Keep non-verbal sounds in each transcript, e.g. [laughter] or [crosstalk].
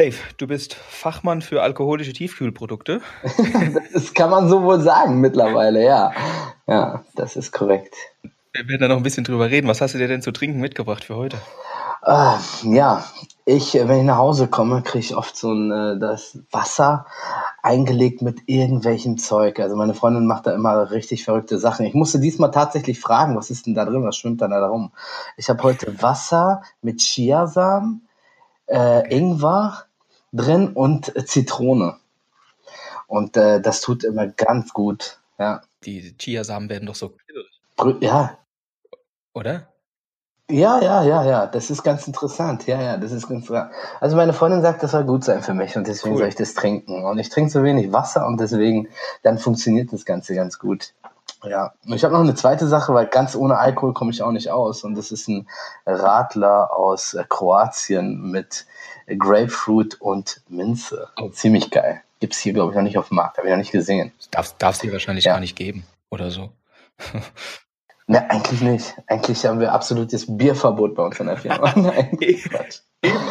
Safe, du bist Fachmann für alkoholische Tiefkühlprodukte. [laughs] das kann man so wohl sagen mittlerweile, ja. Ja, das ist korrekt. Wir werden da noch ein bisschen drüber reden. Was hast du dir denn zu trinken mitgebracht für heute? Äh, ja, ich, wenn ich nach Hause komme, kriege ich oft so ein äh, das Wasser eingelegt mit irgendwelchem Zeug. Also meine Freundin macht da immer richtig verrückte Sachen. Ich musste diesmal tatsächlich fragen, was ist denn da drin? Was schwimmt dann da rum? Ich habe heute Wasser mit Chiasamen, äh, Ingwer drin und Zitrone. Und äh, das tut immer ganz gut. Ja. Die Chiasamen werden doch so Ja. Oder? Ja, ja, ja, ja. Das ist ganz interessant. Ja, ja, das ist ganz interessant. Also meine Freundin sagt, das soll gut sein für mich und deswegen cool. soll ich das trinken. Und ich trinke so wenig Wasser und deswegen, dann funktioniert das Ganze ganz gut. Ja, und ich habe noch eine zweite Sache, weil ganz ohne Alkohol komme ich auch nicht aus. Und das ist ein Radler aus äh, Kroatien mit Grapefruit und Minze. Oh. Ziemlich geil. Gibt's hier, glaube ich, noch nicht auf dem Markt. Habe ich noch nicht gesehen. Darf es hier wahrscheinlich ja. gar nicht geben oder so. [laughs] Ne, eigentlich nicht. Eigentlich haben wir absolutes Bierverbot bei uns in der Firma. [laughs] Nein, Quatsch.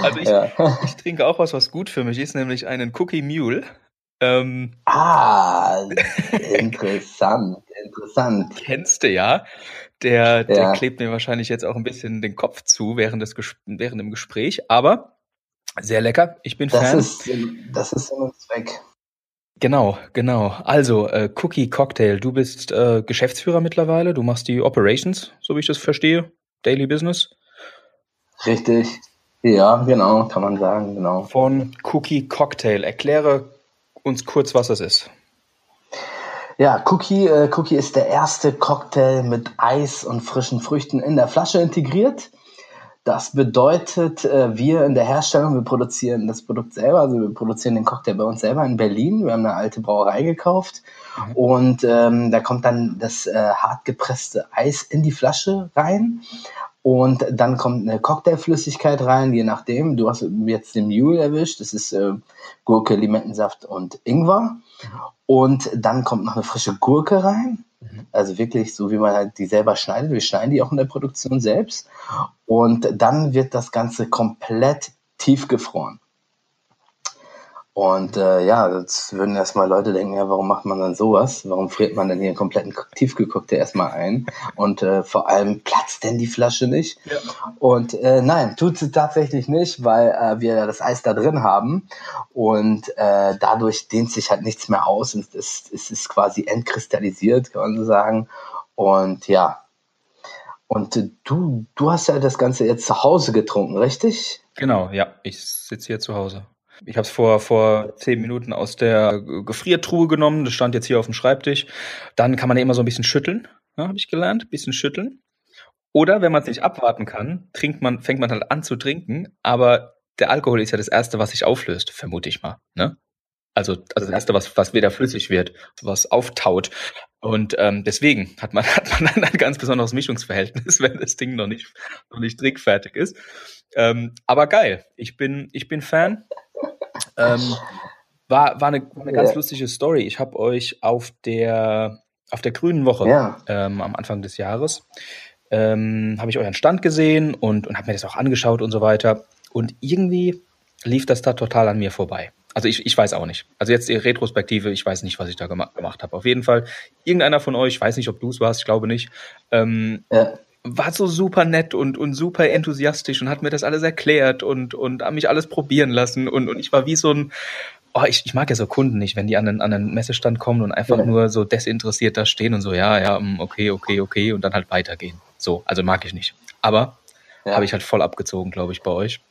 Also ich, ja. ich, trinke auch was, was gut für mich ist, nämlich einen Cookie Mule. Ähm, ah, [laughs] interessant, interessant. Kennst du ja. Der, der ja. klebt mir wahrscheinlich jetzt auch ein bisschen den Kopf zu während, des, während dem Gespräch, aber sehr lecker. Ich bin das Fan. Ist, das ist Sinn und Zweck. Genau, genau. Also, äh, Cookie Cocktail, du bist äh, Geschäftsführer mittlerweile, du machst die Operations, so wie ich das verstehe, Daily Business. Richtig. Ja, genau, kann man sagen, genau. Von Cookie Cocktail. Erkläre uns kurz, was das ist. Ja, Cookie, äh, Cookie ist der erste Cocktail mit Eis und frischen Früchten in der Flasche integriert. Das bedeutet, äh, wir in der Herstellung, wir produzieren das Produkt selber, also wir produzieren den Cocktail bei uns selber in Berlin. Wir haben eine alte Brauerei gekauft mhm. und ähm, da kommt dann das äh, hart gepresste Eis in die Flasche rein. Und dann kommt eine Cocktailflüssigkeit rein, je nachdem. Du hast jetzt den Mule erwischt, das ist äh, Gurke, Limettensaft und Ingwer. Und dann kommt noch eine frische Gurke rein. Also wirklich so, wie man halt die selber schneidet. Wir schneiden die auch in der Produktion selbst. Und dann wird das Ganze komplett tiefgefroren. Und äh, ja, jetzt würden erstmal Leute denken, ja, warum macht man dann sowas? Warum friert man denn hier einen kompletten Tiefgekockte erstmal ein? Und äh, vor allem platzt denn die Flasche nicht? Ja. Und äh, nein, tut sie tatsächlich nicht, weil äh, wir das Eis da drin haben. Und äh, dadurch dehnt sich halt nichts mehr aus. Und es, es ist quasi entkristallisiert, kann man so sagen. Und ja, und äh, du, du hast ja das Ganze jetzt zu Hause getrunken, richtig? Genau, ja, ich sitze hier zu Hause. Ich habe es vor, vor zehn Minuten aus der Gefriertruhe genommen. Das stand jetzt hier auf dem Schreibtisch. Dann kann man ja immer so ein bisschen schütteln, ja, habe ich gelernt. Ein bisschen schütteln. Oder wenn man es nicht abwarten kann, trinkt man, fängt man halt an zu trinken, aber der Alkohol ist ja das Erste, was sich auflöst, vermute ich mal. Ne? Also, also das Erste, was, was wieder flüssig wird, was auftaut. Und ähm, deswegen hat man, [laughs] hat man dann ein ganz besonderes Mischungsverhältnis, wenn das Ding noch nicht, noch nicht trinkfertig ist. Ähm, aber geil, ich bin, ich bin Fan. Ähm, war, war eine, eine ganz ja. lustige Story. Ich habe euch auf der, auf der Grünen Woche ja. ähm, am Anfang des Jahres ähm, habe ich euren Stand gesehen und, und habe mir das auch angeschaut und so weiter. Und irgendwie lief das da total an mir vorbei. Also ich, ich weiß auch nicht. Also jetzt die Retrospektive, ich weiß nicht, was ich da gemacht, gemacht habe. Auf jeden Fall, irgendeiner von euch, ich weiß nicht, ob du es warst, ich glaube nicht, ähm, ja war so super nett und, und super enthusiastisch und hat mir das alles erklärt und, und hat mich alles probieren lassen. Und, und ich war wie so ein, oh, ich, ich mag ja so Kunden nicht, wenn die an einen, an einen Messestand kommen und einfach ja. nur so desinteressiert da stehen und so, ja, ja, mm, okay, okay, okay und dann halt weitergehen. So, also mag ich nicht. Aber ja. habe ich halt voll abgezogen, glaube ich, bei euch.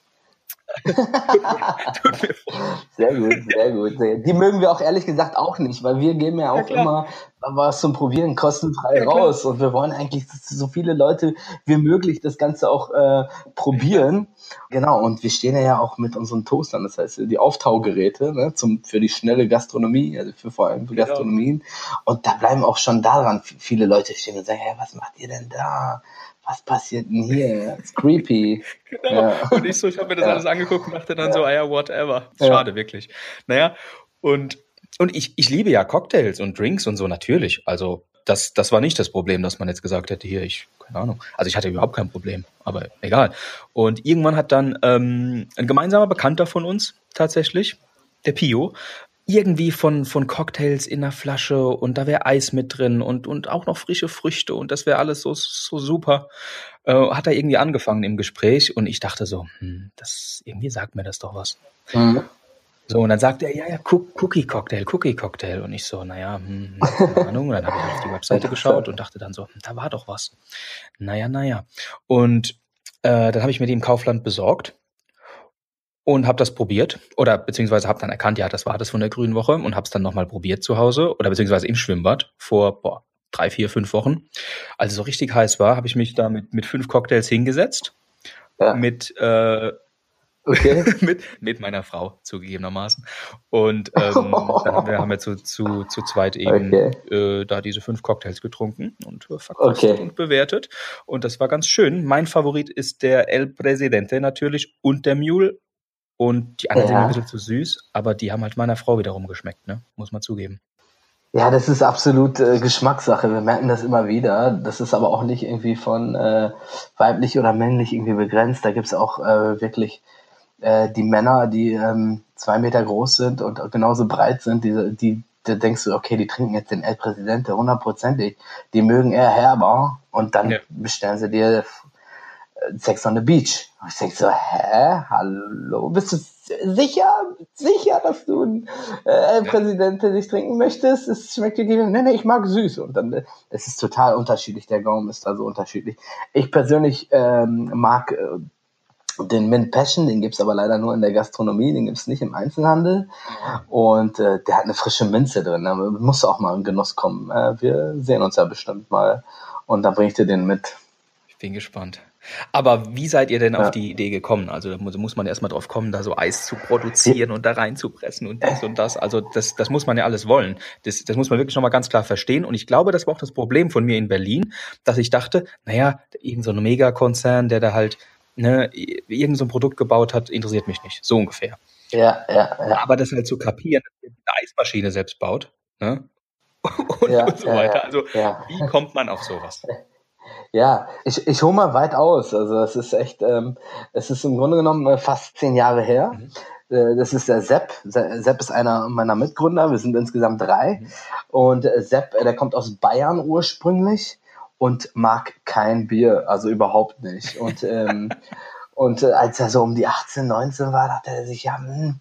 Sehr gut, sehr gut. Die mögen wir auch ehrlich gesagt auch nicht, weil wir geben ja auch ja, immer was zum Probieren kostenfrei ja, raus und wir wollen eigentlich so viele Leute wie möglich das Ganze auch äh, probieren. Genau, und wir stehen ja auch mit unseren Toastern, das heißt die Auftaugeräte ne, zum, für die schnelle Gastronomie, also für vor allem für genau. Gastronomien. Und da bleiben auch schon daran viele Leute stehen und sagen, hey, was macht ihr denn da? Was passiert denn hier? It's creepy. [laughs] genau. Ja. Und ich so, ich habe mir das ja. alles angeguckt und dachte dann ja. so, ah ja, whatever. Schade, wirklich. Naja, und, und ich, ich liebe ja Cocktails und Drinks und so natürlich. Also das, das war nicht das Problem, dass man jetzt gesagt hätte, hier, ich, keine Ahnung. Also ich hatte überhaupt kein Problem, aber egal. Und irgendwann hat dann ähm, ein gemeinsamer Bekannter von uns tatsächlich, der Pio, irgendwie von, von Cocktails in der Flasche und da wäre Eis mit drin und, und auch noch frische Früchte und das wäre alles so, so super. Äh, hat er irgendwie angefangen im Gespräch und ich dachte so, hm, das, irgendwie sagt mir das doch was. Mhm. So, und dann sagt er, ja, ja, Cookie Cocktail, Cookie Cocktail. Und ich so, naja, hm, keine [laughs] Ahnung. Und dann habe ich auf die Webseite geschaut und dachte dann so, hm, da war doch was. Naja, naja. Und äh, dann habe ich mir die im Kaufland besorgt und habe das probiert oder beziehungsweise habe dann erkannt, ja, das war das von der Grünen Woche und habe es dann nochmal probiert zu Hause oder beziehungsweise im Schwimmbad vor boah, drei, vier, fünf Wochen. Als es so richtig heiß war, habe ich mich da mit, mit fünf Cocktails hingesetzt. Ja. Mit äh, Okay. [laughs] mit, mit meiner Frau zugegebenermaßen. Und ähm, [laughs] dann haben wir, haben wir zu, zu, zu zweit eben okay. äh, da diese fünf Cocktails getrunken und äh, verkostet okay. und bewertet. Und das war ganz schön. Mein Favorit ist der El Presidente natürlich und der Mule. Und die anderen ja. sind ein bisschen zu süß, aber die haben halt meiner Frau wiederum geschmeckt, ne? Muss man zugeben. Ja, das ist absolut äh, Geschmackssache. Wir merken das immer wieder. Das ist aber auch nicht irgendwie von äh, weiblich oder männlich irgendwie begrenzt. Da gibt's auch äh, wirklich äh, die Männer, die ähm, zwei Meter groß sind und genauso breit sind, die, die da denkst du, okay, die trinken jetzt den El Presidente hundertprozentig. Die mögen eher herber und dann ja. bestellen sie dir äh, Sex on the Beach. Und ich denke so, hä? Hallo? Bist du sicher? Sicher, dass du ein äh, Präsident nicht trinken möchtest? Es schmeckt dir gegen. Nee, nee, ich mag süß. Und dann, es ist total unterschiedlich. Der Gaumen ist da so unterschiedlich. Ich persönlich ähm, mag äh, den Mint Passion, den gibt's aber leider nur in der Gastronomie, den gibt's nicht im Einzelhandel. Und äh, der hat eine frische Minze drin. Da muss auch mal in Genuss kommen. Äh, wir sehen uns ja bestimmt mal. Und dann bringe ich dir den mit. Ich bin gespannt. Aber wie seid ihr denn ja. auf die Idee gekommen? Also da muss man erstmal drauf kommen, da so Eis zu produzieren und da reinzupressen und dies und das. Also das, das muss man ja alles wollen. Das, das muss man wirklich nochmal ganz klar verstehen. Und ich glaube, das war auch das Problem von mir in Berlin, dass ich dachte, naja, irgend so ein Megakonzern, der da halt ne, irgend so ein Produkt gebaut hat, interessiert mich nicht. So ungefähr. Ja, ja, ja. Aber das halt zu kapieren, dass man eine Eismaschine selbst baut, ne? [laughs] Und, ja, und so weiter. Also, wie kommt man auf sowas? [laughs] Ja, ich, ich hole mal weit aus. Also es ist echt, ähm, es ist im Grunde genommen äh, fast zehn Jahre her. Mhm. Äh, das ist der Sepp. Sepp ist einer meiner Mitgründer. Wir sind insgesamt drei. Mhm. Und äh, Sepp, der kommt aus Bayern ursprünglich und mag kein Bier, also überhaupt nicht. Und, ähm, [laughs] und äh, als er so um die 18, 19 war, dachte er sich, ja, hm,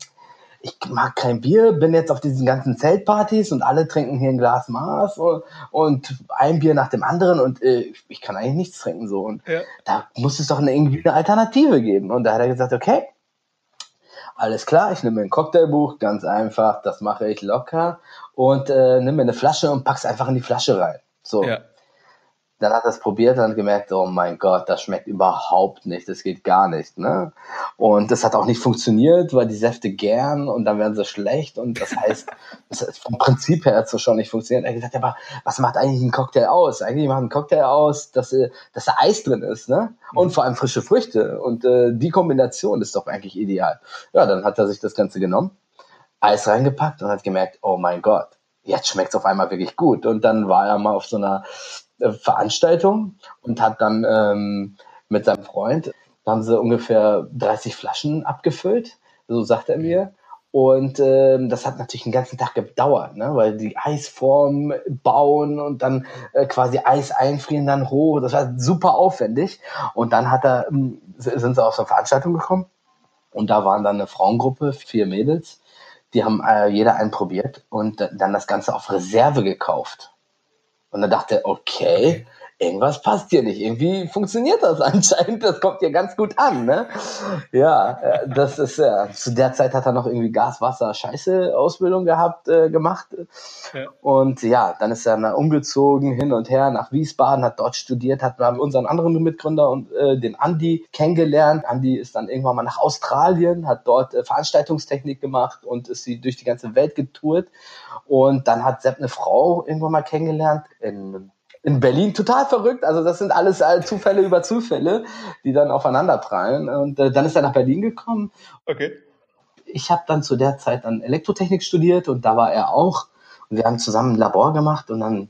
ich mag kein Bier, bin jetzt auf diesen ganzen Zeltpartys und alle trinken hier ein Glas Maß und, und ein Bier nach dem anderen und äh, ich kann eigentlich nichts trinken so. Und ja. da muss es doch eine, irgendwie eine Alternative geben. Und da hat er gesagt, okay, alles klar, ich nehme mir ein Cocktailbuch, ganz einfach, das mache ich locker und äh, nimm mir eine Flasche und pack's einfach in die Flasche rein. So. Ja. Dann hat er es probiert und gemerkt, oh mein Gott, das schmeckt überhaupt nicht, das geht gar nicht. Ne? Und das hat auch nicht funktioniert, weil die Säfte gern und dann werden sie schlecht. Und das heißt, [laughs] das ist vom Prinzip her hat es schon nicht funktioniert. Er hat gesagt, aber was macht eigentlich ein Cocktail aus? Eigentlich macht ein Cocktail aus, dass, äh, dass da Eis drin ist, ne? Und vor allem frische Früchte. Und äh, die Kombination ist doch eigentlich ideal. Ja, dann hat er sich das Ganze genommen, Eis reingepackt und hat gemerkt, oh mein Gott, jetzt schmeckt es auf einmal wirklich gut. Und dann war er mal auf so einer äh, Veranstaltung und hat dann ähm, mit seinem Freund, haben sie ungefähr 30 Flaschen abgefüllt, so sagt er mir. Und ähm, das hat natürlich den ganzen Tag gedauert, ne? weil die Eisform bauen und dann äh, quasi Eis einfrieren, dann hoch. Das war super aufwendig. Und dann hat er, ähm, sind sie auf so eine Veranstaltung gekommen und da waren dann eine Frauengruppe, vier Mädels, die haben äh, jeder einen probiert und dann das Ganze auf Reserve gekauft. Und dann dachte er, okay, irgendwas passt hier nicht. Irgendwie funktioniert das [laughs] anscheinend. Das kommt hier ganz gut an. Ne? Ja, äh, das ist ja. Zu der Zeit hat er noch irgendwie Gas, Wasser, Scheiße Ausbildung gehabt, äh, gemacht. Ja. Und ja, dann ist er umgezogen hin und her nach Wiesbaden, hat dort studiert, hat unseren anderen Mitgründer und äh, den Andi kennengelernt. Andi ist dann irgendwann mal nach Australien, hat dort äh, Veranstaltungstechnik gemacht und ist sie durch die ganze Welt getourt. Und dann hat Sepp eine Frau irgendwann mal kennengelernt in in Berlin total verrückt. Also das sind alles Zufälle über Zufälle, die dann aufeinander prallen. Und äh, dann ist er nach Berlin gekommen. Okay. Ich habe dann zu der Zeit dann Elektrotechnik studiert und da war er auch. Und wir haben zusammen ein Labor gemacht und dann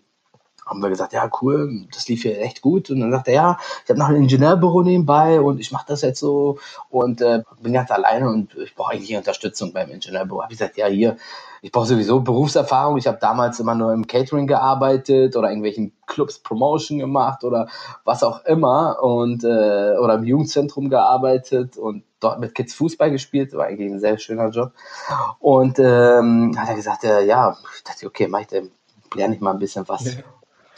haben wir gesagt, ja, cool, das lief hier echt gut. Und dann sagt er, ja, ich habe noch ein Ingenieurbüro nebenbei und ich mache das jetzt so und äh, bin ganz alleine und ich brauche eigentlich Unterstützung beim Ingenieurbüro. Habe ich gesagt, ja, hier, ich brauche sowieso Berufserfahrung. Ich habe damals immer nur im Catering gearbeitet oder irgendwelchen Clubs Promotion gemacht oder was auch immer und äh, oder im Jugendzentrum gearbeitet und dort mit Kids Fußball gespielt, war eigentlich ein sehr schöner Job. Und ähm, hat er gesagt, äh, ja, ich dachte, okay, mach ich, lerne ich mal ein bisschen was. Ja.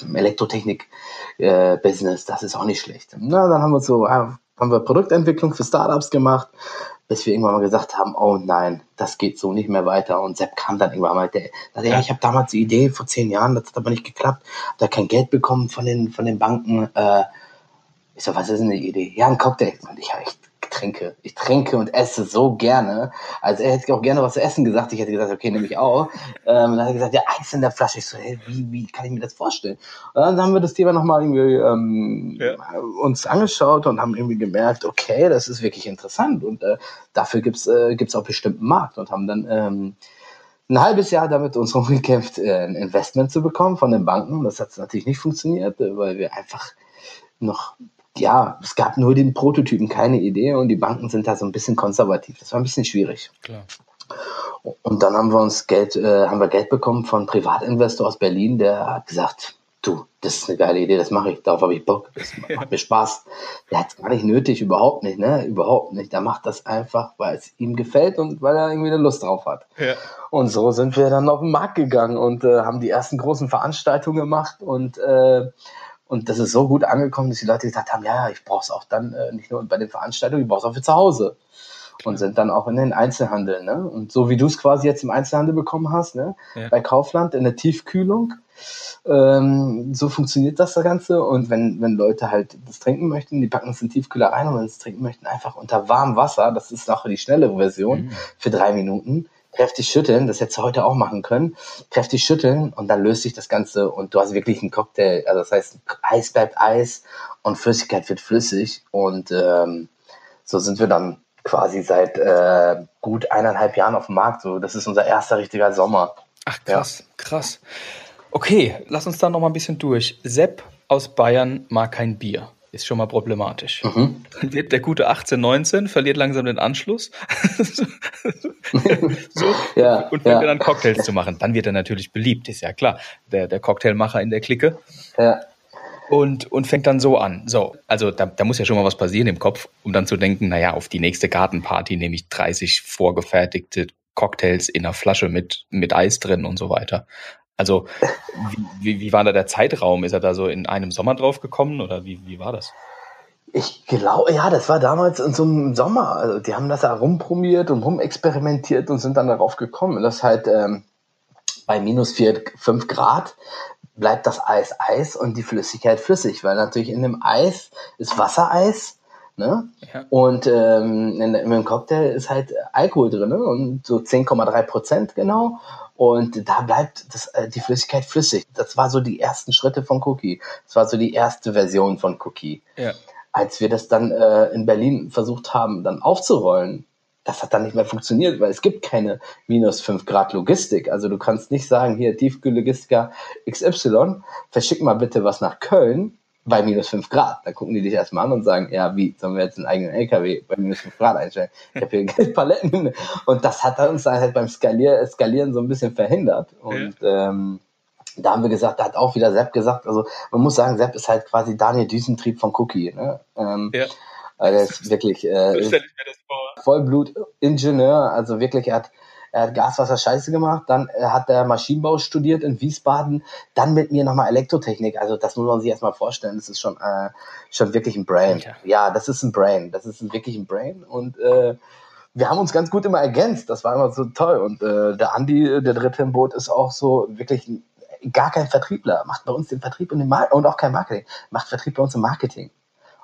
Elektrotechnik-Business, äh, das ist auch nicht schlecht. Na, dann haben wir so, haben wir Produktentwicklung für Startups gemacht, bis wir irgendwann mal gesagt haben, oh nein, das geht so nicht mehr weiter. Und Sepp kam dann irgendwann mal, der, der ja. ich habe damals die Idee vor zehn Jahren, das hat aber nicht geklappt, da kein Geld bekommen von den von den Banken. Äh, ich so, was ist denn die Idee? Ja, ein Cocktail. Und ich habe echt trinke. Ich trinke und esse so gerne. Also er hätte auch gerne was zu essen gesagt. Ich hätte gesagt, okay, nehme ich auch. Ähm, dann hat er gesagt, ja, Eis in der Flasche. Ich so, hey, wie, wie kann ich mir das vorstellen? Und dann haben wir das Thema nochmal irgendwie ähm, ja. uns angeschaut und haben irgendwie gemerkt, okay, das ist wirklich interessant und äh, dafür gibt's äh, gibt's auch bestimmten Markt und haben dann ähm, ein halbes Jahr damit uns [laughs] rumgekämpft, äh, ein Investment zu bekommen von den Banken. Das hat natürlich nicht funktioniert, äh, weil wir einfach noch ja, es gab nur den Prototypen, keine Idee und die Banken sind da so ein bisschen konservativ. Das war ein bisschen schwierig. Klar. Und dann haben wir uns Geld, äh, haben wir Geld bekommen von Privatinvestor aus Berlin, der hat gesagt, du, das ist eine geile Idee, das mache ich, darauf habe ich Bock, das [laughs] macht mir Spaß. Der hat es gar nicht nötig, überhaupt nicht, ne? Überhaupt nicht. Der macht das einfach, weil es ihm gefällt und weil er irgendwie eine Lust drauf hat. Ja. Und so sind wir dann auf den Markt gegangen und äh, haben die ersten großen Veranstaltungen gemacht und äh, und das ist so gut angekommen, dass die Leute gesagt haben, ja, ich brauche es auch dann äh, nicht nur bei den Veranstaltungen, ich brauche es auch für zu Hause. Und sind dann auch in den Einzelhandel. Ne? Und so wie du es quasi jetzt im Einzelhandel bekommen hast, ne? Ja. bei Kaufland in der Tiefkühlung, ähm, so funktioniert das Ganze. Und wenn, wenn Leute halt das trinken möchten, die packen es in Tiefkühler rein und wenn sie es trinken möchten, einfach unter warmem Wasser, das ist auch die schnelle Version, mhm. für drei Minuten, kräftig schütteln, das hättest du heute auch machen können, kräftig schütteln und dann löst sich das Ganze und du hast wirklich einen Cocktail, also das heißt, Eis bleibt Eis und Flüssigkeit wird flüssig und ähm, so sind wir dann quasi seit äh, gut eineinhalb Jahren auf dem Markt. So, das ist unser erster richtiger Sommer. Ach krass, ja. krass. Okay, lass uns da noch mal ein bisschen durch. Sepp aus Bayern mag kein Bier ist schon mal problematisch. Mhm. Dann wird der gute 18, 19, verliert langsam den Anschluss. [laughs] so. ja, und fängt ja. dann Cocktails zu machen. Dann wird er natürlich beliebt, ist ja klar. Der, der Cocktailmacher in der Clique. Ja. Und, und fängt dann so an. So, also da, da muss ja schon mal was passieren im Kopf, um dann zu denken, naja, auf die nächste Gartenparty nehme ich 30 vorgefertigte Cocktails in einer Flasche mit, mit Eis drin und so weiter. Also wie, wie, war da der Zeitraum? Ist er da so in einem Sommer drauf gekommen oder wie, wie war das? Ich glaube, ja, das war damals in so einem Sommer. Also die haben das da rumprobiert und rumexperimentiert und sind dann darauf gekommen, dass halt ähm, bei minus vier, fünf Grad bleibt das Eis Eis und die Flüssigkeit flüssig, weil natürlich in dem Eis ist Wassereis Ne? Ja. Und ähm, in, in, dem Cocktail ist halt Alkohol drin ne? und so 10,3 Prozent genau. Und da bleibt das, äh, die Flüssigkeit flüssig. Das war so die ersten Schritte von Cookie. Das war so die erste Version von Cookie. Ja. Als wir das dann äh, in Berlin versucht haben, dann aufzurollen, das hat dann nicht mehr funktioniert, weil es gibt keine minus 5 Grad Logistik. Also du kannst nicht sagen, hier Tiefkühllogistiker XY, verschick mal bitte was nach Köln bei minus 5 Grad. Da gucken die dich erstmal an und sagen, ja, wie, sollen wir jetzt einen eigenen LKW bei minus 5 Grad einstellen? Ich habe hier [laughs] Paletten. Und das hat uns dann halt beim Skalier, Skalieren so ein bisschen verhindert. Und ja. ähm, da haben wir gesagt, da hat auch wieder Sepp gesagt, also man muss sagen, Sepp ist halt quasi Daniel Düsentrieb von Cookie. Ne? Ähm, ja. Also er ist wirklich äh, Vollblut-Ingenieur, also wirklich, er hat er hat Gaswasser Scheiße gemacht, dann äh, hat er Maschinenbau studiert in Wiesbaden, dann mit mir nochmal Elektrotechnik. Also das muss man sich erstmal vorstellen. Das ist schon, äh, schon wirklich ein Brain. Ja. ja, das ist ein Brain. Das ist ein, wirklich ein Brain. Und äh, wir haben uns ganz gut immer ergänzt. Das war immer so toll. Und äh, der Andi, der dritte im Boot, ist auch so wirklich gar kein Vertriebler. Macht bei uns den Vertrieb und, den Mar und auch kein Marketing. Macht Vertrieb bei uns im Marketing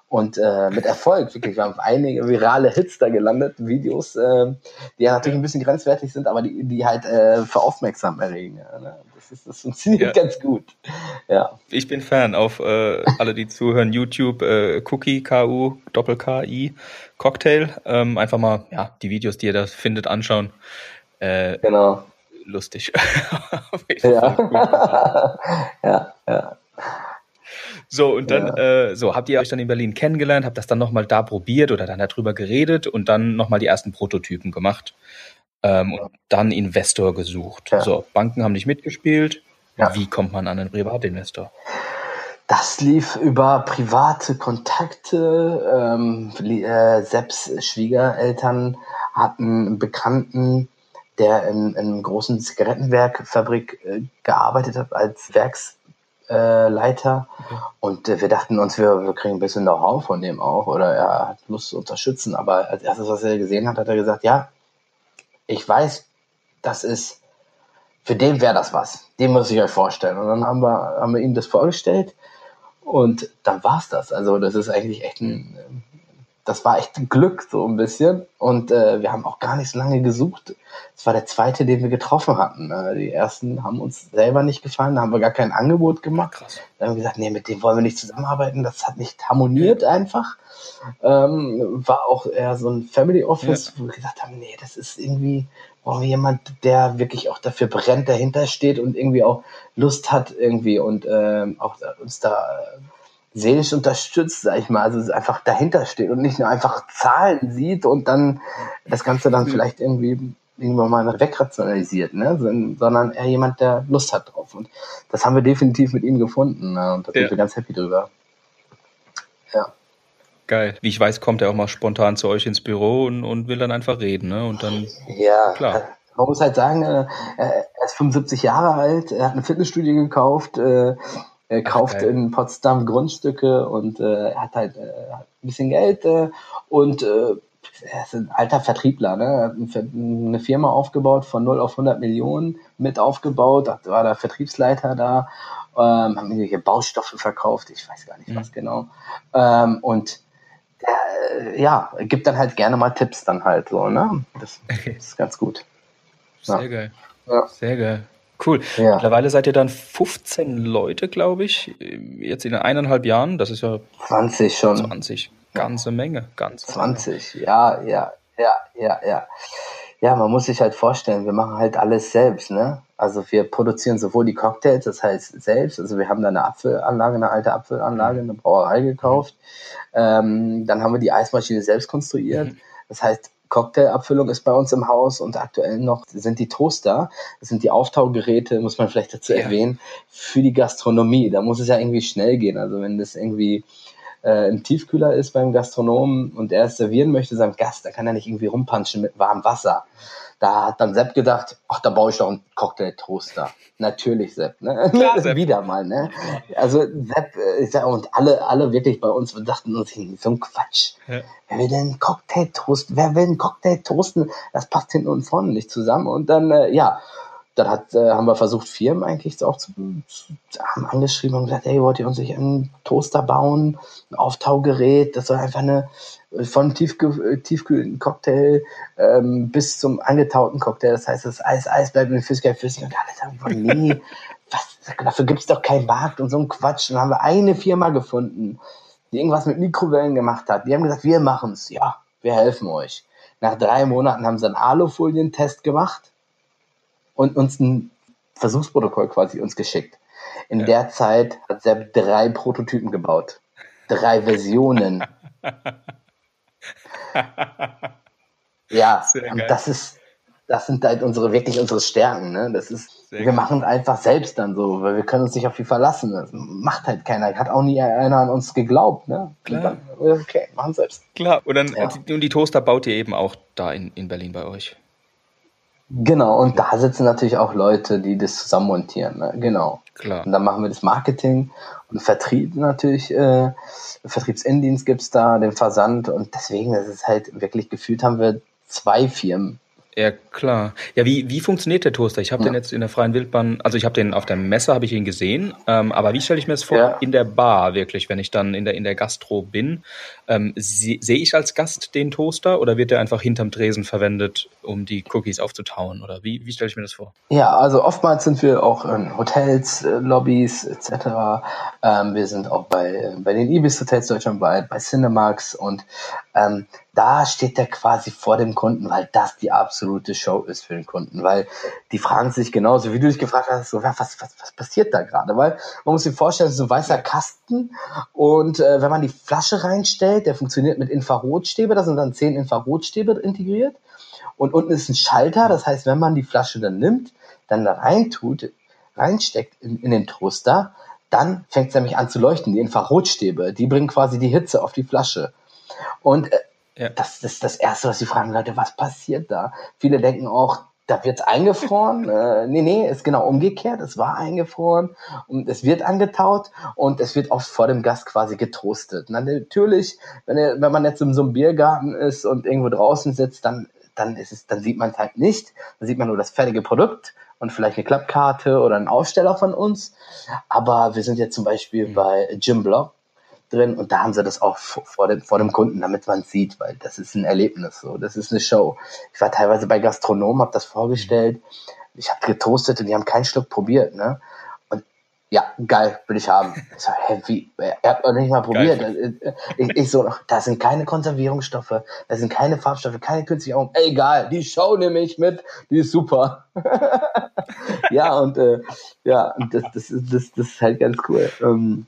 und äh, mit Erfolg. Wirklich, wir haben einige virale Hits da gelandet, Videos, äh, die ja natürlich ein bisschen grenzwertig sind, aber die, die halt äh, für Aufmerksam erregen. Ja, ne? das, ist, das funktioniert ja. ganz gut. Ja. Ich bin Fan auf äh, alle, die zuhören, YouTube, äh, Cookie, K-U, Doppel-K-I, Cocktail. Ähm, einfach mal ja, die Videos, die ihr da findet, anschauen. Äh, genau. Lustig. [laughs] [laughs] ja. ja, ja. So, und dann, ja. äh, so, habt ihr euch dann in Berlin kennengelernt, habt das dann nochmal da probiert oder dann darüber geredet und dann nochmal die ersten Prototypen gemacht ähm, und dann Investor gesucht. Ja. So, Banken haben nicht mitgespielt. Ja. Wie kommt man an einen Privatinvestor? Das lief über private Kontakte. Ähm, äh, Sepps Schwiegereltern hatten einen Bekannten, der in, in einer großen Zigarettenwerkfabrik äh, gearbeitet hat als Werksleiter. Äh, okay. Und äh, wir dachten uns, wir, wir kriegen ein bisschen Know-how von dem auch oder er hat Lust zu unterstützen. Aber als erstes, was er gesehen hat, hat er gesagt, ja, ich weiß, das ist, für den wäre das was. Den muss ich euch vorstellen. Und dann haben wir, haben wir ihm das vorgestellt und dann war's das. Also das ist eigentlich echt ein, das war echt ein Glück so ein bisschen. Und äh, wir haben auch gar nicht so lange gesucht. Es war der zweite, den wir getroffen hatten. Äh, die ersten haben uns selber nicht gefallen, da haben wir gar kein Angebot gemacht. Krass. Dann haben wir gesagt, nee, mit dem wollen wir nicht zusammenarbeiten. Das hat nicht harmoniert einfach. Ähm, war auch eher so ein Family Office, ja. wo wir gesagt haben, nee, das ist irgendwie, brauchen wir jemand, der wirklich auch dafür brennt, dahinter steht und irgendwie auch Lust hat irgendwie und ähm, auch uns da äh, seelisch unterstützt, sag ich mal, also einfach dahinter steht und nicht nur einfach Zahlen sieht und dann das Ganze dann vielleicht irgendwie irgendwann mal wegrationalisiert, ne? sondern eher jemand, der Lust hat drauf. Und das haben wir definitiv mit ihm gefunden ne? und da ja. sind wir ganz happy drüber. Ja. Geil. Wie ich weiß, kommt er auch mal spontan zu euch ins Büro und, und will dann einfach reden, ne? Und dann. Ja, klar. Man muss halt sagen, äh, er ist 75 Jahre alt, er hat ein Fitnessstudio gekauft, äh, er kauft okay. in Potsdam Grundstücke und äh, hat halt äh, ein bisschen Geld äh, und äh, er ist ein alter Vertriebler, ne? Er hat eine Firma aufgebaut von 0 auf 100 Millionen mit aufgebaut, da war der Vertriebsleiter da, ähm, haben irgendwelche Baustoffe verkauft, ich weiß gar nicht mhm. was genau. Ähm, und der, äh, ja, gibt dann halt gerne mal Tipps dann halt so, ne? Das, das ist ganz gut. Sehr ja. geil. Ja. Sehr geil. Cool. Ja. Mittlerweile seid ihr dann 15 Leute, glaube ich, jetzt in eineinhalb Jahren. Das ist ja 20 schon. 20. Ganze Menge. Ganze 20, Menge. ja, ja, ja, ja, ja. Ja, man muss sich halt vorstellen, wir machen halt alles selbst, ne? Also wir produzieren sowohl die Cocktails, das heißt selbst, also wir haben da eine Apfelanlage, eine alte Apfelanlage, eine Brauerei gekauft. Ähm, dann haben wir die Eismaschine selbst konstruiert. Mhm. Das heißt, Cocktailabfüllung ist bei uns im Haus und aktuell noch sind die Toaster, das sind die Auftaugeräte, muss man vielleicht dazu ja. erwähnen, für die Gastronomie. Da muss es ja irgendwie schnell gehen. Also wenn das irgendwie äh, ein Tiefkühler ist beim Gastronomen und er es servieren möchte seinem Gast, dann kann er nicht irgendwie rumpanschen mit warmem Wasser. Da hat dann Sepp gedacht, ach, da baue ich doch einen Cocktail-Toaster. Natürlich, Sepp, ne? Klar, [laughs] Sepp. Wieder mal, ne? Also Sepp, äh, ich sag, und alle, alle wirklich bei uns, dachten uns, so ein Quatsch. Ja. Wer will denn einen Cocktail toasten? Wer will einen Cocktail toasten? Das passt hinten und vorne nicht zusammen. Und dann, äh, ja, dann hat, äh, haben wir versucht, Firmen eigentlich auch zu, zu, haben angeschrieben und gesagt, hey, wollt ihr uns nicht einen Toaster bauen, ein Auftaugerät, das soll einfach eine, von tiefge tiefkühlten Cocktail ähm, bis zum angetauten Cocktail, das heißt, das Eis, Eis bleibt in Flüssigkeit flüssig und alle sagen, nee, [laughs] was, dafür gibt's doch keinen Markt und so ein Quatsch. Und dann haben wir eine Firma gefunden, die irgendwas mit Mikrowellen gemacht hat. Die haben gesagt, wir machen's, ja, wir helfen euch. Nach drei Monaten haben sie einen Alufolientest gemacht und uns ein Versuchsprotokoll quasi uns geschickt. In ja. der Zeit hat Sepp drei Prototypen gebaut. Drei Versionen. [laughs] ja, und das ist, das sind halt unsere, wirklich unsere Stärken, ne? Das ist, Sehr wir machen es einfach selbst dann so, weil wir können uns nicht auf die verlassen. Das macht halt keiner. Hat auch nie einer an uns geglaubt, ne? Klar. Dann, okay, machen selbst. Klar, und dann, ja. und die Toaster baut ihr eben auch da in, in Berlin bei euch. Genau, und da sitzen natürlich auch Leute, die das zusammenmontieren. Ne? Genau. Klar. Und dann machen wir das Marketing und Vertrieb natürlich. Äh, Vertriebsindienst gibt's da, den Versand. Und deswegen, das ist halt wirklich gefühlt, haben wir zwei Firmen ja, klar. Ja, wie, wie funktioniert der Toaster? Ich habe ja. den jetzt in der freien Wildbahn, also ich habe den auf der Messe, habe ich ihn gesehen, ähm, aber wie stelle ich mir das vor ja. in der Bar wirklich, wenn ich dann in der, in der Gastro bin? Ähm, Sehe ich als Gast den Toaster oder wird der einfach hinterm Tresen verwendet, um die Cookies aufzutauen? Oder wie, wie stelle ich mir das vor? Ja, also oftmals sind wir auch in Hotels, äh, Lobbys etc. Ähm, wir sind auch bei, bei den Ibis Hotels deutschlandweit, bei Cinemax und ähm, da steht er quasi vor dem Kunden, weil das die absolute Show ist für den Kunden, weil die fragen sich genauso, wie du dich gefragt hast, so, was, was, was passiert da gerade? Weil man muss sich vorstellen, es ist ein weißer Kasten und äh, wenn man die Flasche reinstellt, der funktioniert mit Infrarotstäbe, da sind dann zehn Infrarotstäbe integriert und unten ist ein Schalter, das heißt, wenn man die Flasche dann nimmt, dann da reintut, reinsteckt in, in den Toaster, dann fängt es nämlich an zu leuchten, die Infrarotstäbe, die bringen quasi die Hitze auf die Flasche. Und äh, ja. Das ist das Erste, was sie fragen, Leute, was passiert da? Viele denken auch, da wird's eingefroren. [laughs] äh, nee, nee, ist genau umgekehrt. Es war eingefroren und es wird angetaut und es wird oft vor dem Gast quasi getoastet. Na, natürlich, wenn, ihr, wenn man jetzt in so einem Biergarten ist und irgendwo draußen sitzt, dann, dann ist es, dann sieht man es halt nicht. Dann sieht man nur das fertige Produkt und vielleicht eine Klappkarte oder einen Aussteller von uns. Aber wir sind jetzt zum Beispiel mhm. bei Jim Block drin und da haben sie das auch vor dem, vor dem Kunden, damit man es sieht, weil das ist ein Erlebnis, so, das ist eine Show. Ich war teilweise bei Gastronomen, habe das vorgestellt, ich habe getoastet und die haben keinen Schluck probiert, ne? Und ja, geil, will ich haben. Ich so, hä, wie, er hat noch nicht mal probiert. Ich, ich so, da sind keine Konservierungsstoffe, da sind keine Farbstoffe, keine künstliche Augen. Egal, die Show nehme ich mit, die ist super. [laughs] ja, und äh, ja, das, das, das, das ist halt ganz cool. Ähm,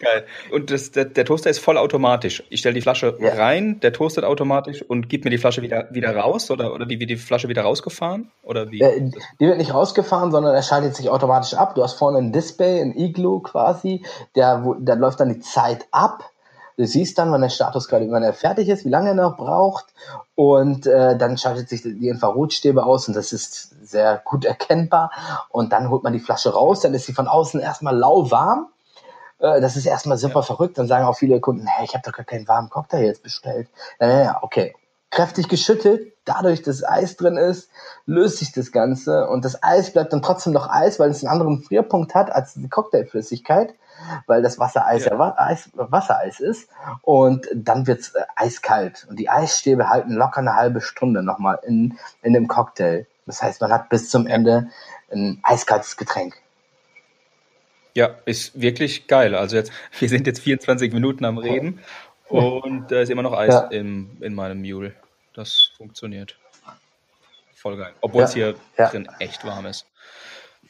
Geil. Und das, der, der, Toaster ist vollautomatisch. Ich stelle die Flasche ja. rein, der toastet automatisch und gibt mir die Flasche wieder, wieder raus oder, oder wie wird die Flasche wieder rausgefahren? Oder wie? Äh, die wird nicht rausgefahren, sondern er schaltet sich automatisch ab. Du hast vorne ein Display, ein Igloo quasi, der, wo, da läuft dann die Zeit ab. Du siehst dann, wann der Status gerade, wann er fertig ist, wie lange er noch braucht. Und äh, dann schaltet sich die Infrarotstäbe aus und das ist sehr gut erkennbar. Und dann holt man die Flasche raus, dann ist sie von außen erstmal lauwarm äh, das ist erstmal super ja. verrückt. Dann sagen auch viele Kunden, hey, ich habe doch gar keinen warmen Cocktail jetzt bestellt. Ja, okay, kräftig geschüttelt, dadurch, dass Eis drin ist, löst sich das Ganze und das Eis bleibt dann trotzdem noch Eis, weil es einen anderen Frierpunkt hat als die Cocktailflüssigkeit, weil das Wassereis ja, ja Eis, Wassereis ist und dann wird's äh, eiskalt und die Eisstäbe halten locker eine halbe Stunde nochmal in, in dem Cocktail. Das heißt, man hat bis zum Ende ein eiskaltes Getränk. Ja, ist wirklich geil. Also jetzt, [laughs] wir sind jetzt 24 Minuten am Reden und da ist immer noch Eis ja. im, in meinem Mule. Das funktioniert. Voll geil. Obwohl ja. es hier ja. drin echt warm ist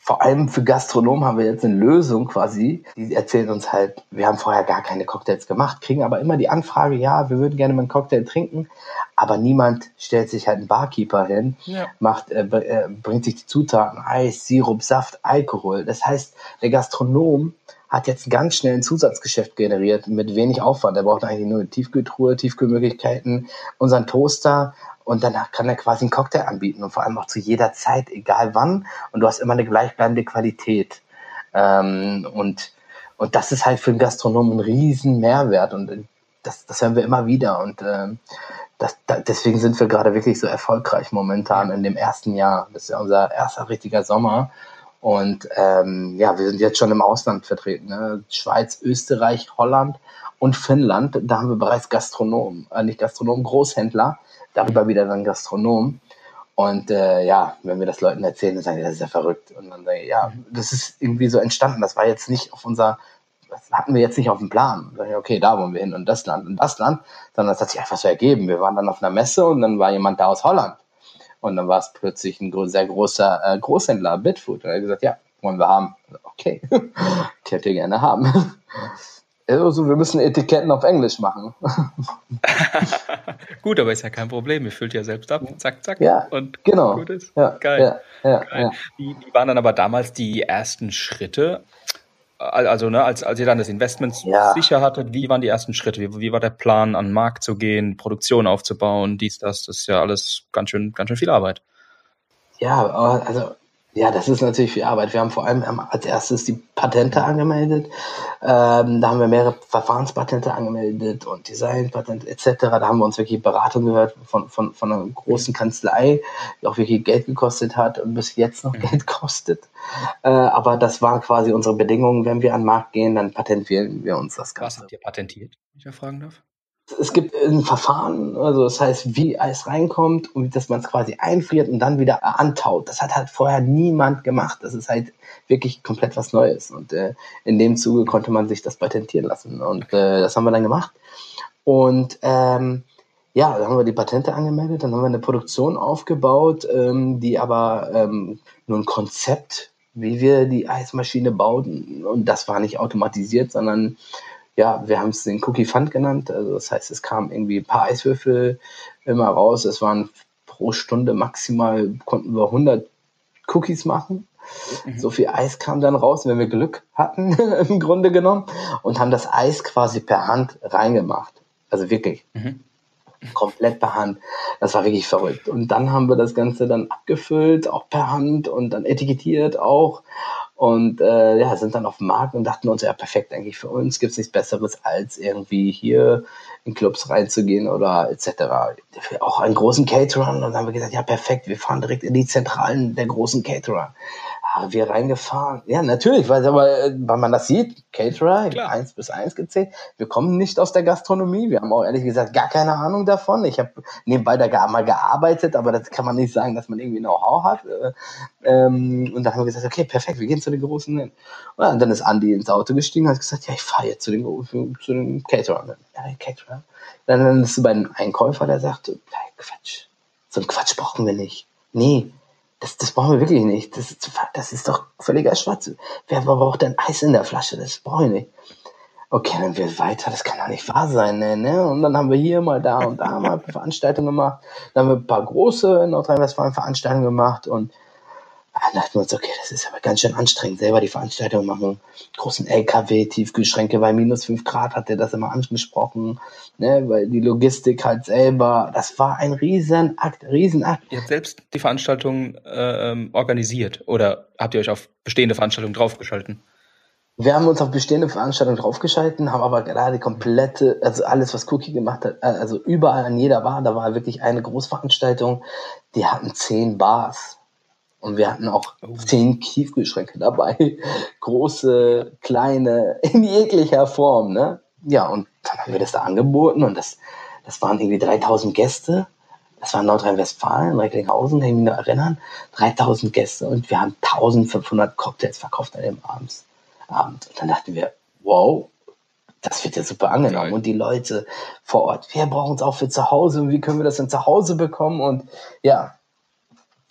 vor allem für Gastronomen haben wir jetzt eine Lösung quasi. Die erzählen uns halt, wir haben vorher gar keine Cocktails gemacht, kriegen aber immer die Anfrage, ja, wir würden gerne mal einen Cocktail trinken, aber niemand stellt sich halt einen Barkeeper hin, ja. macht, äh, äh, bringt sich die Zutaten, Eis, Sirup, Saft, Alkohol. Das heißt, der Gastronom hat jetzt ganz schnell ein Zusatzgeschäft generiert mit wenig Aufwand. Er braucht eigentlich nur eine Tiefkühltruhe, Tiefkühlmöglichkeiten, unseren Toaster und dann kann er quasi einen Cocktail anbieten und vor allem auch zu jeder Zeit, egal wann. Und du hast immer eine gleichbleibende Qualität. Ähm, und, und das ist halt für den Gastronomen ein riesen Mehrwert und das, das hören wir immer wieder und ähm, das, da, deswegen sind wir gerade wirklich so erfolgreich momentan in dem ersten Jahr. Das ist ja unser erster richtiger Sommer. Und ähm, ja, wir sind jetzt schon im Ausland vertreten. Ne? Schweiz, Österreich, Holland und Finnland. Da haben wir bereits Gastronomen, äh, nicht Gastronomen, Großhändler, darüber wieder dann Gastronom. Und äh, ja, wenn wir das Leuten erzählen, dann sagen die, das ist ja verrückt. Und dann sage ich, ja, das ist irgendwie so entstanden. Das war jetzt nicht auf unser, das hatten wir jetzt nicht auf dem Plan. Dann ich, okay, da wollen wir hin und das Land und das Land, sondern das hat sich einfach so ergeben. Wir waren dann auf einer Messe und dann war jemand da aus Holland. Und dann war es plötzlich ein sehr großer äh, Großhändler, Bitfood. Und er hat gesagt, ja, wollen wir haben. Okay, [laughs] ich hätte gerne haben. Also wir müssen Etiketten auf Englisch machen. [laughs] gut, aber ist ja kein Problem. Ihr füllt ja selbst ab. Zack, zack. Ja, und genau. gut ist. Ja, Geil. Ja, ja, Geil. Wie, wie waren dann aber damals die ersten Schritte? Also, ne, als, als ihr dann das Investment sicher hattet, wie waren die ersten Schritte? Wie, wie war der Plan, an den Markt zu gehen, Produktion aufzubauen, dies, das? Das ist ja alles ganz schön, ganz schön viel Arbeit. Ja, also ja, das ist natürlich viel Arbeit. Wir haben vor allem als erstes die Patente angemeldet. Ähm, da haben wir mehrere Verfahrenspatente angemeldet und Designpatente etc. Da haben wir uns wirklich Beratung gehört von, von, von einer großen Kanzlei, die auch wirklich Geld gekostet hat und bis jetzt noch mhm. Geld kostet. Äh, aber das waren quasi unsere Bedingungen. Wenn wir an den Markt gehen, dann patentieren wir uns das Ganze. Was habt ihr patentiert, wenn ich ja fragen darf? Es gibt ein Verfahren, also das heißt, wie Eis reinkommt und dass man es quasi einfriert und dann wieder antaut. Das hat halt vorher niemand gemacht. Das ist halt wirklich komplett was Neues. Und äh, in dem Zuge konnte man sich das patentieren lassen. Und äh, das haben wir dann gemacht. Und ähm, ja, dann haben wir die Patente angemeldet, dann haben wir eine Produktion aufgebaut, ähm, die aber ähm, nur ein Konzept, wie wir die Eismaschine bauten. Und das war nicht automatisiert, sondern ja, wir haben es den Cookie Fund genannt. Also das heißt, es kamen irgendwie ein paar Eiswürfel immer raus. Es waren pro Stunde maximal, konnten wir 100 Cookies machen. Mhm. So viel Eis kam dann raus, wenn wir Glück hatten, [laughs] im Grunde genommen, und haben das Eis quasi per Hand reingemacht. Also wirklich. Mhm komplett per Hand. Das war wirklich verrückt. Und dann haben wir das Ganze dann abgefüllt, auch per Hand und dann etikettiert auch. Und äh, ja, sind dann auf dem Markt und dachten uns, ja, perfekt, eigentlich für uns gibt es nichts Besseres, als irgendwie hier in Clubs reinzugehen oder etc. Auch einen großen Caterer. Und dann haben wir gesagt, ja, perfekt, wir fahren direkt in die Zentralen der großen Caterer haben wir reingefahren. Ja, natürlich, weil, aber, weil man das sieht, Caterer, Klar. 1 bis 1 gezählt. Wir kommen nicht aus der Gastronomie. Wir haben auch ehrlich gesagt gar keine Ahnung davon. Ich habe nebenbei da mal gearbeitet, aber das kann man nicht sagen, dass man irgendwie Know-how hat. Äh, ähm, und dann haben wir gesagt, okay, perfekt, wir gehen zu den großen. Und dann ist Andy ins Auto gestiegen und hat gesagt, ja, ich fahre jetzt zu den, zu den Caterern. Ja, Caterer. Dann ist du bei einem Einkäufer, der sagt, Quatsch, so ein Quatsch brauchen wir nicht. Nee, das, das brauchen wir wirklich nicht. Das, das ist doch völliger Schwatz. Wer braucht denn Eis in der Flasche? Das brauche ich nicht. Okay, dann wird weiter, das kann doch nicht wahr sein, ne, ne? Und dann haben wir hier mal da und da mal Veranstaltungen gemacht. Dann haben wir ein paar große in Nordrhein-Westfalen Veranstaltungen gemacht und dann dachten wir uns, okay, das ist aber ganz schön anstrengend, selber die Veranstaltung machen. Großen LKW, Tiefkühlschränke bei minus fünf Grad hat er das immer angesprochen, ne, weil die Logistik halt selber, das war ein Riesenakt, Riesenakt. Ihr habt selbst die Veranstaltung äh, organisiert oder habt ihr euch auf bestehende Veranstaltungen draufgeschalten? Wir haben uns auf bestehende Veranstaltungen draufgeschalten, haben aber gerade komplette, also alles, was Cookie gemacht hat, äh, also überall an jeder Bar, da war wirklich eine Großveranstaltung, die hatten zehn Bars und wir hatten auch oh. zehn Tiefkühlschränke dabei. [laughs] Große, kleine, in jeglicher Form, ne? Ja, und dann haben wir das da angeboten und das, das waren irgendwie 3000 Gäste. Das war Nordrhein-Westfalen, Recklinghausen, kann ich mich noch erinnern. 3000 Gäste und wir haben 1500 Cocktails verkauft an dem Abend. Und dann dachten wir, wow, das wird ja super angenommen. Geil. Und die Leute vor Ort, wir brauchen es auch für zu Hause und wie können wir das denn zu Hause bekommen? Und ja,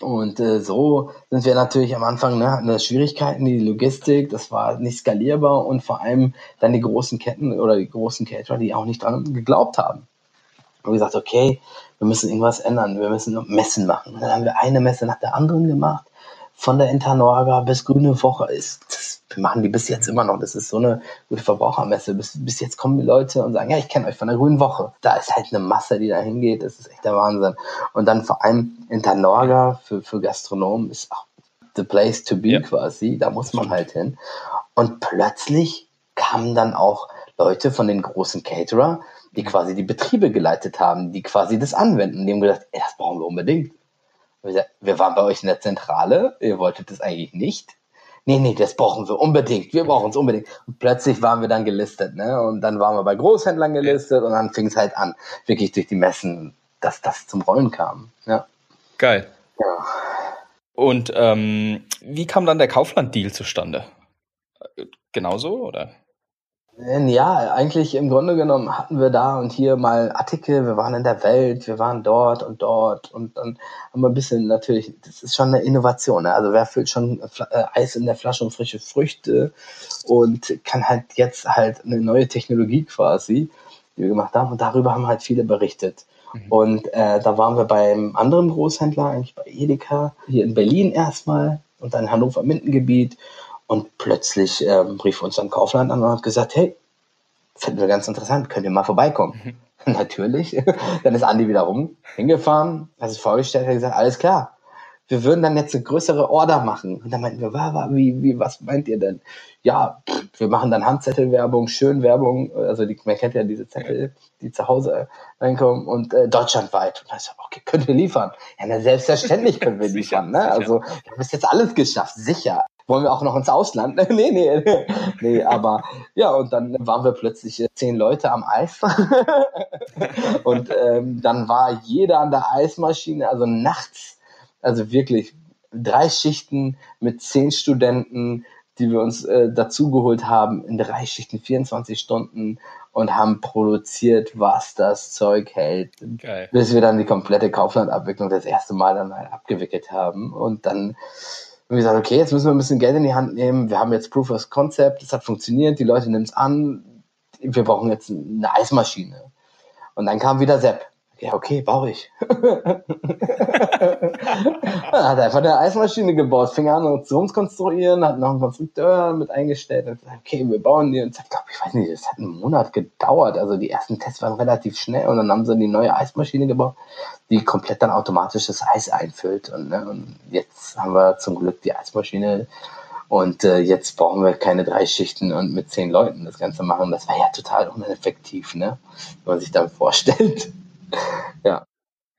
und äh, so sind wir natürlich am Anfang, ne, hatten wir Schwierigkeiten, die Logistik, das war nicht skalierbar und vor allem dann die großen Ketten oder die großen Caterer, die auch nicht dran geglaubt haben. Und gesagt, okay, wir müssen irgendwas ändern, wir müssen Messen machen. Und dann haben wir eine Messe nach der anderen gemacht von der Internorga bis Grüne Woche ist, das, machen die bis jetzt immer noch. Das ist so eine gute Verbrauchermesse. Bis, bis jetzt kommen die Leute und sagen, ja, ich kenne euch von der Grünen Woche. Da ist halt eine Masse, die da hingeht. Das ist echt der Wahnsinn. Und dann vor allem Internorga für, für Gastronomen ist auch the place to be ja. quasi. Da muss man halt hin. Und plötzlich kamen dann auch Leute von den großen Caterer, die quasi die Betriebe geleitet haben, die quasi das anwenden. Die haben gesagt, ey, das brauchen wir unbedingt wir waren bei euch in der Zentrale, ihr wolltet das eigentlich nicht. Nee, nee, das brauchen wir unbedingt, wir brauchen es unbedingt. Und plötzlich waren wir dann gelistet, ne? Und dann waren wir bei Großhändlern gelistet und dann fing es halt an, wirklich durch die Messen, dass das zum Rollen kam. Ja. Geil. Ja. Und ähm, wie kam dann der Kaufland-Deal zustande? Genauso, oder? Ja, eigentlich im Grunde genommen hatten wir da und hier mal Artikel, wir waren in der Welt, wir waren dort und dort und dann haben wir ein bisschen natürlich, das ist schon eine Innovation. Ne? Also wer füllt schon äh, Eis in der Flasche und frische Früchte und kann halt jetzt halt eine neue Technologie quasi, die wir gemacht haben und darüber haben halt viele berichtet. Mhm. Und äh, da waren wir beim anderen Großhändler, eigentlich bei Edeka, hier in Berlin erstmal und dann Hannover-Mindengebiet und plötzlich ähm, rief uns dann Kaufland an und hat gesagt, hey, finden wir ganz interessant, könnt ihr mal vorbeikommen? Mhm. [laughs] Natürlich. [laughs] dann ist Andi wieder rum, hingefahren, hat sich vorgestellt, hat gesagt, alles klar. Wir würden dann jetzt eine größere Order machen. Und dann meinten wir, wie, wie, was meint ihr denn? Ja, wir machen dann Handzettelwerbung, Schönwerbung, also die, man kennt ja diese Zettel, die zu Hause reinkommen und äh, deutschlandweit. Und dann ist okay, können wir liefern? Ja, na, selbstverständlich können wir [laughs] liefern. Ne? Also wir haben bis jetzt alles geschafft, sicher wollen wir auch noch ins Ausland? [laughs] nee, nee, nee, aber ja, und dann waren wir plötzlich äh, zehn Leute am Eis. [laughs] und ähm, dann war jeder an der Eismaschine, also nachts, also wirklich drei Schichten mit zehn Studenten, die wir uns äh, dazugeholt haben in drei Schichten, 24 Stunden und haben produziert, was das Zeug hält. Geil. Bis wir dann die komplette Kauflandabwicklung das erste Mal dann halt abgewickelt haben. Und dann haben wir gesagt, okay, jetzt müssen wir ein bisschen Geld in die Hand nehmen. Wir haben jetzt Proof of Concept, es hat funktioniert, die Leute nehmen es an. Wir brauchen jetzt eine Eismaschine. Und dann kam wieder Sepp ja, okay, baue ich. [laughs] hat einfach eine Eismaschine gebaut, fing an, uns rumzukonstruieren, hat noch einen Konstrukteur mit eingestellt und gesagt, okay, wir bauen die. Und ich glaube, ich weiß nicht, es hat einen Monat gedauert. Also die ersten Tests waren relativ schnell und dann haben sie die neue Eismaschine gebaut, die komplett dann automatisch das Eis einfüllt. Und, ne, und jetzt haben wir zum Glück die Eismaschine und äh, jetzt brauchen wir keine drei Schichten und mit zehn Leuten das Ganze machen. Das war ja total uneffektiv, ne? Wenn man sich dann vorstellt. Ja.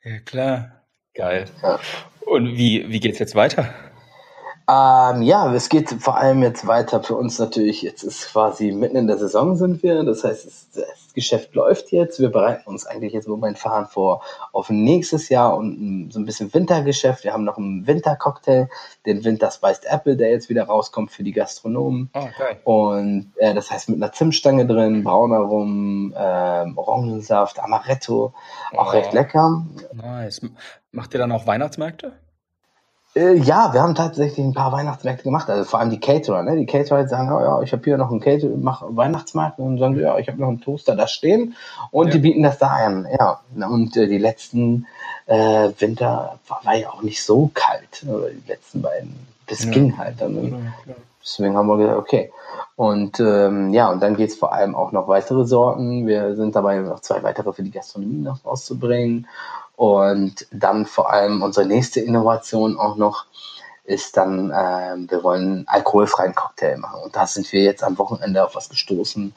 Ja, klar. Geil. Ja. Und wie, wie es jetzt weiter? Ähm, ja, es geht vor allem jetzt weiter für uns natürlich. Jetzt ist quasi mitten in der Saison sind wir. Das heißt, es, das Geschäft läuft jetzt. Wir bereiten uns eigentlich jetzt momentan vor auf nächstes Jahr und so ein bisschen Wintergeschäft. Wir haben noch einen Wintercocktail, den Winter Spiced Apple, der jetzt wieder rauskommt für die Gastronomen. Okay. Und äh, das heißt mit einer Zimtstange drin, brauner Rum, äh, Orangensaft, Amaretto, auch oh, recht lecker. Nice. Macht ihr dann auch Weihnachtsmärkte? Äh, ja, wir haben tatsächlich ein paar Weihnachtsmärkte gemacht, also vor allem die Caterer. Ne? Die Caterer sagen, oh, ja, ich habe hier noch einen Caterer, mach Weihnachtsmarkt und sagen ja, ich habe noch einen Toaster da stehen und ja. die bieten das da an. Ja, und äh, die letzten äh, Winter war, war, ja auch nicht so kalt, oder die letzten beiden. Das ja. ging halt dann. Ne? Ja, Deswegen haben wir gesagt, okay. Und ähm, ja, und dann geht's vor allem auch noch weitere Sorten. Wir sind dabei, noch zwei weitere für die Gastronomie noch rauszubringen. Und dann vor allem unsere nächste Innovation auch noch ist dann, äh, wir wollen alkoholfreien Cocktail machen. Und da sind wir jetzt am Wochenende auf was gestoßen,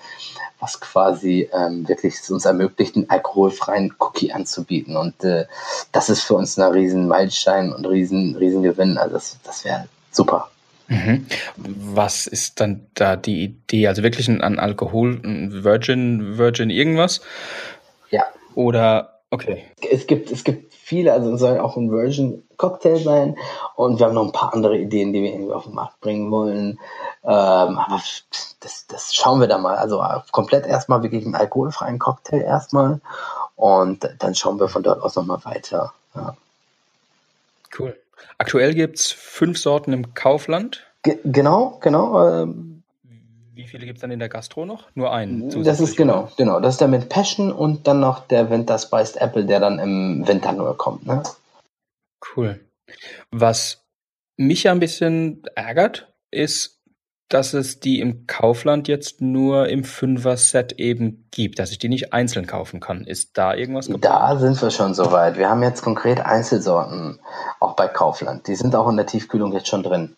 was quasi ähm, wirklich uns ermöglicht, einen alkoholfreien Cookie anzubieten. Und äh, das ist für uns ein riesen Meilenstein und riesen, riesen Gewinn. Also das, das wäre super. Mhm. Was ist dann da die Idee? Also wirklich ein, ein Alkohol, ein Virgin, Virgin irgendwas? Ja. Oder Okay. Es gibt, es gibt viele, also es soll auch ein Version Cocktail sein und wir haben noch ein paar andere Ideen, die wir irgendwie auf den Markt bringen wollen. Ähm, aber das, das schauen wir da mal. Also komplett erstmal wirklich einen alkoholfreien Cocktail erstmal und dann schauen wir von dort aus nochmal weiter. Ja. Cool. Aktuell gibt es fünf Sorten im Kaufland. Ge genau, genau. Ähm, wie viele gibt es dann in der Gastro noch? Nur einen. Das ist genau, genau. Das ist der mit Passion und dann noch der Winter Spiced Apple, der dann im Winter nur kommt. Ne? Cool. Was mich ja ein bisschen ärgert, ist, dass es die im Kaufland jetzt nur im Fünfer-Set eben gibt, dass ich die nicht einzeln kaufen kann. Ist da irgendwas geplant? Da sind wir schon soweit. Wir haben jetzt konkret Einzelsorten auch bei Kaufland. Die sind auch in der Tiefkühlung jetzt schon drin.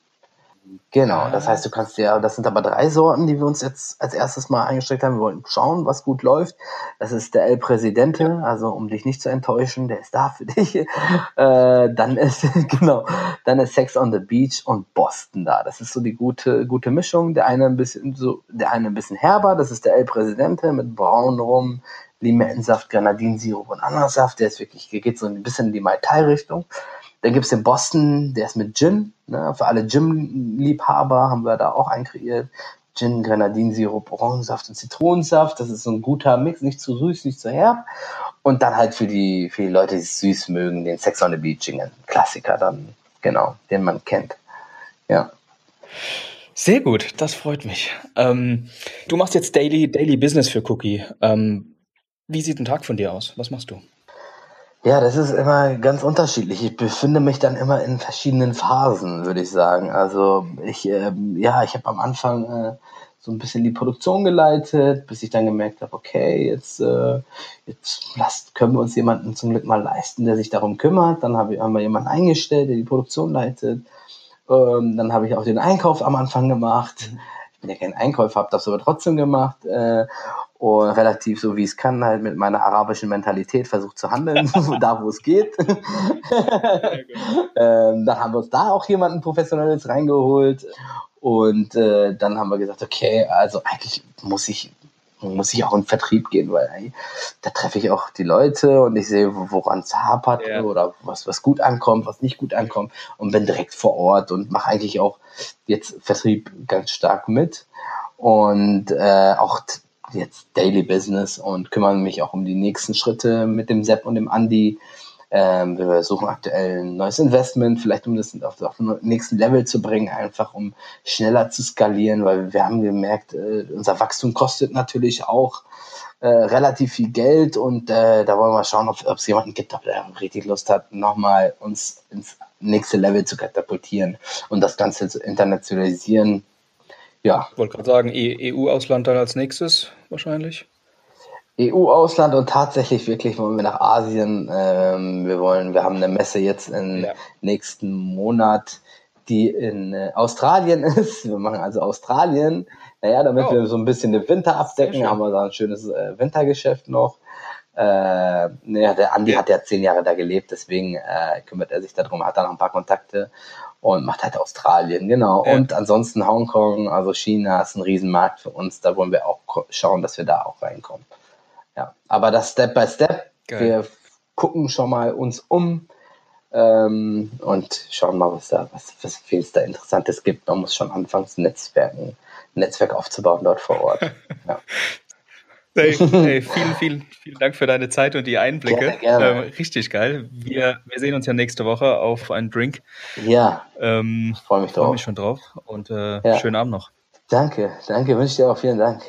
Genau, das heißt, du kannst ja, das sind aber drei Sorten, die wir uns jetzt als erstes mal eingesteckt haben. Wir wollen schauen, was gut läuft. Das ist der El Presidente, also um dich nicht zu enttäuschen, der ist da für dich. [laughs] Äh, dann ist, [laughs] genau, dann ist Sex on the Beach und Boston da. Das ist so die gute, gute Mischung. Der eine ein bisschen so, der eine ein bisschen herber, das ist der El Presidente mit braun rum, Limettensaft, Grenadinsirup und Ananassaft. Der ist wirklich, geht so ein bisschen in die Mai Tai Richtung. Dann gibt es den Boston, der ist mit Gin. Ne? Für alle Gin-Liebhaber haben wir da auch einen kreiert. Gin, Grenadinsirup, Orangensaft und Zitronensaft. Das ist so ein guter Mix, nicht zu süß, nicht zu herb. Und dann halt für die, für die Leute, die es süß mögen, den Sex on the Beach, ein Klassiker dann, genau, den man kennt. Ja. Sehr gut, das freut mich. Ähm, du machst jetzt Daily, Daily Business für Cookie. Ähm, wie sieht ein Tag von dir aus? Was machst du? Ja, das ist immer ganz unterschiedlich. Ich befinde mich dann immer in verschiedenen Phasen, würde ich sagen. Also ich, äh, ja, ich habe am Anfang äh, so ein bisschen die Produktion geleitet, bis ich dann gemerkt habe, okay, jetzt, äh, jetzt lasst, können wir uns jemanden zum Glück mal leisten, der sich darum kümmert. Dann hab, haben wir jemanden eingestellt, der die Produktion leitet. Ähm, dann habe ich auch den Einkauf am Anfang gemacht. Ich bin ja kein Einkäufer, habe das aber trotzdem gemacht. Äh, und relativ so wie es kann, halt mit meiner arabischen Mentalität versucht zu handeln, [laughs] [laughs] da wo es geht. [laughs] ähm, dann haben wir uns da auch jemanden Professionelles reingeholt und äh, dann haben wir gesagt, okay, also eigentlich muss ich muss ich auch in Vertrieb gehen, weil ey, da treffe ich auch die Leute und ich sehe, woran es hapert ja. oder was, was gut ankommt, was nicht gut ankommt und bin direkt vor Ort und mache eigentlich auch jetzt Vertrieb ganz stark mit und äh, auch jetzt Daily Business und kümmere mich auch um die nächsten Schritte mit dem Sepp und dem Andy. Ähm, wir suchen aktuell ein neues Investment, vielleicht um das auf, auf den nächsten Level zu bringen, einfach um schneller zu skalieren, weil wir haben gemerkt, äh, unser Wachstum kostet natürlich auch äh, relativ viel Geld und äh, da wollen wir schauen, ob es jemanden gibt, der richtig Lust hat, nochmal uns ins nächste Level zu katapultieren und das Ganze zu internationalisieren ja. Ich wollte gerade sagen, EU-Ausland dann als nächstes wahrscheinlich. EU-Ausland und tatsächlich wirklich wollen wir nach Asien. Ähm, wir wollen, wir haben eine Messe jetzt im ja. nächsten Monat, die in äh, Australien [laughs] ist. Wir machen also Australien. Naja, damit oh. wir so ein bisschen den Winter abdecken, haben wir da ein schönes äh, Wintergeschäft noch. Äh, naja, der Andi ja. hat ja zehn Jahre da gelebt, deswegen äh, kümmert er sich darum, hat da noch ein paar Kontakte und macht halt Australien, genau. Ja. Und ansonsten Hongkong, also China ist ein Riesenmarkt für uns. Da wollen wir auch schauen, dass wir da auch reinkommen. Ja, aber das Step by Step. Geil. Wir gucken schon mal uns um ähm, und schauen mal, was da, was, was viel es da Interessantes gibt. Man muss schon anfangen, Netzwerken, Netzwerk aufzubauen dort vor Ort. [laughs] Ja. Hey, [laughs] hey, vielen, vielen, vielen Dank für deine Zeit und die Einblicke. Gerne, gerne. Ähm, richtig geil. Wir, wir sehen uns ja nächste Woche auf einen Drink. Ja. Ähm, freue mich drauf. Freue mich schon drauf und äh, ja. schönen Abend noch. Danke, danke, wünsche dir auch vielen Dank.